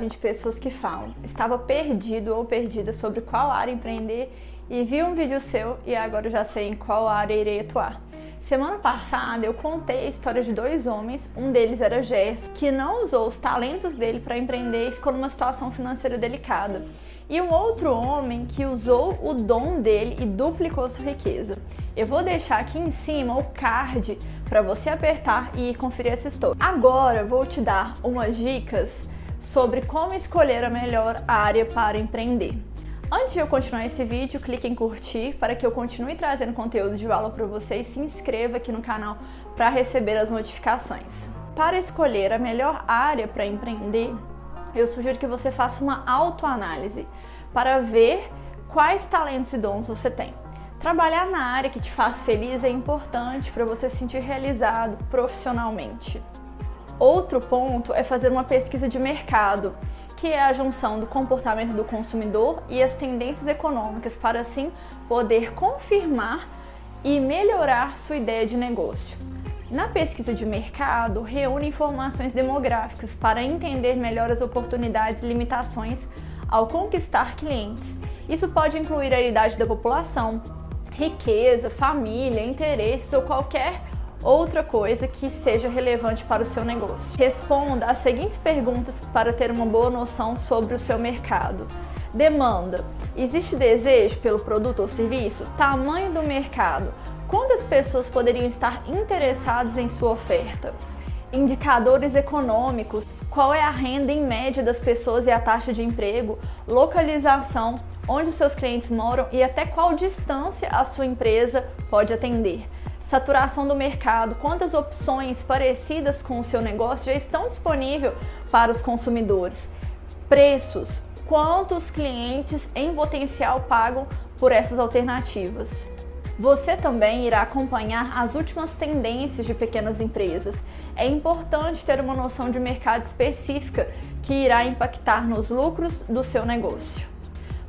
de pessoas que falam, estava perdido ou perdida sobre qual área empreender e vi um vídeo seu e agora já sei em qual área irei atuar. Semana passada eu contei a história de dois homens, um deles era Gerson, que não usou os talentos dele para empreender e ficou numa situação financeira delicada. E um outro homem que usou o dom dele e duplicou sua riqueza. Eu vou deixar aqui em cima o card para você apertar e conferir essa história. Agora vou te dar umas dicas sobre como escolher a melhor área para empreender. Antes de eu continuar esse vídeo, clique em curtir para que eu continue trazendo conteúdo de valor para você e se inscreva aqui no canal para receber as notificações. Para escolher a melhor área para empreender, eu sugiro que você faça uma autoanálise para ver quais talentos e dons você tem. Trabalhar na área que te faz feliz é importante para você se sentir realizado profissionalmente. Outro ponto é fazer uma pesquisa de mercado, que é a junção do comportamento do consumidor e as tendências econômicas para assim poder confirmar e melhorar sua ideia de negócio. Na pesquisa de mercado, reúne informações demográficas para entender melhor as oportunidades e limitações ao conquistar clientes. Isso pode incluir a idade da população, riqueza, família, interesses ou qualquer outra coisa que seja relevante para o seu negócio. Responda as seguintes perguntas para ter uma boa noção sobre o seu mercado. Demanda: existe desejo pelo produto ou serviço? Tamanho do mercado: quantas pessoas poderiam estar interessadas em sua oferta? Indicadores econômicos: qual é a renda em média das pessoas e a taxa de emprego? Localização: onde os seus clientes moram e até qual distância a sua empresa pode atender saturação do mercado, quantas opções parecidas com o seu negócio já estão disponíveis para os consumidores, preços, quantos clientes em potencial pagam por essas alternativas. Você também irá acompanhar as últimas tendências de pequenas empresas. É importante ter uma noção de mercado específica que irá impactar nos lucros do seu negócio.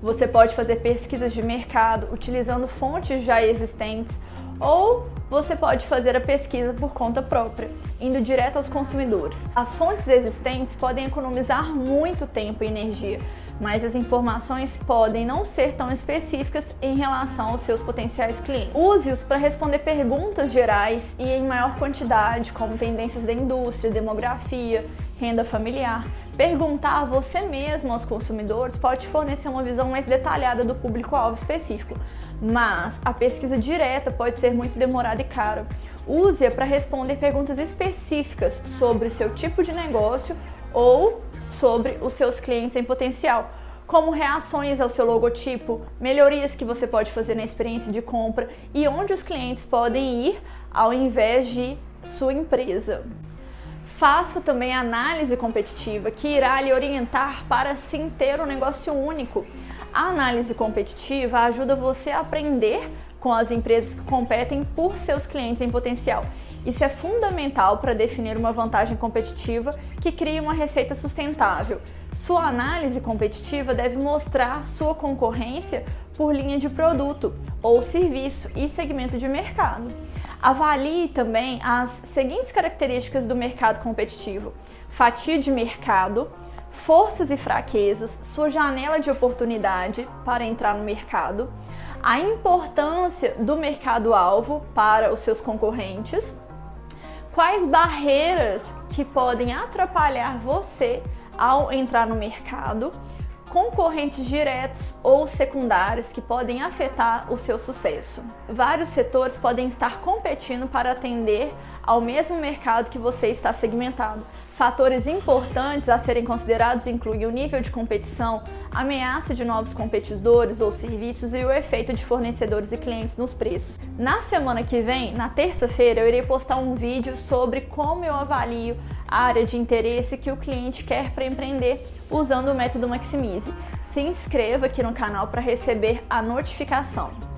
Você pode fazer pesquisas de mercado utilizando fontes já existentes ou você pode fazer a pesquisa por conta própria, indo direto aos consumidores. As fontes existentes podem economizar muito tempo e energia, mas as informações podem não ser tão específicas em relação aos seus potenciais clientes. Use-os para responder perguntas gerais e em maior quantidade, como tendências da indústria, demografia, renda familiar. Perguntar a você mesmo aos consumidores pode fornecer uma visão mais detalhada do público-alvo específico, mas a pesquisa direta pode ser muito demorada e cara. Use-a para responder perguntas específicas sobre seu tipo de negócio ou sobre os seus clientes em potencial, como reações ao seu logotipo, melhorias que você pode fazer na experiência de compra e onde os clientes podem ir ao invés de sua empresa. Faça também análise competitiva, que irá lhe orientar para sim ter um negócio único. A análise competitiva ajuda você a aprender com as empresas que competem por seus clientes em potencial. Isso é fundamental para definir uma vantagem competitiva que crie uma receita sustentável. Sua análise competitiva deve mostrar sua concorrência por linha de produto ou serviço e segmento de mercado. Avalie também as seguintes características do mercado competitivo: fatia de mercado, forças e fraquezas, sua janela de oportunidade para entrar no mercado, a importância do mercado-alvo para os seus concorrentes, quais barreiras que podem atrapalhar você ao entrar no mercado, concorrentes diretos ou secundários que podem afetar o seu sucesso. Vários setores podem estar competindo para atender ao mesmo mercado que você está segmentado. Fatores importantes a serem considerados incluem o nível de competição, ameaça de novos competidores ou serviços e o efeito de fornecedores e clientes nos preços. Na semana que vem, na terça-feira, eu irei postar um vídeo sobre como eu avalio a área de interesse que o cliente quer para empreender usando o método Maximize. Se inscreva aqui no canal para receber a notificação.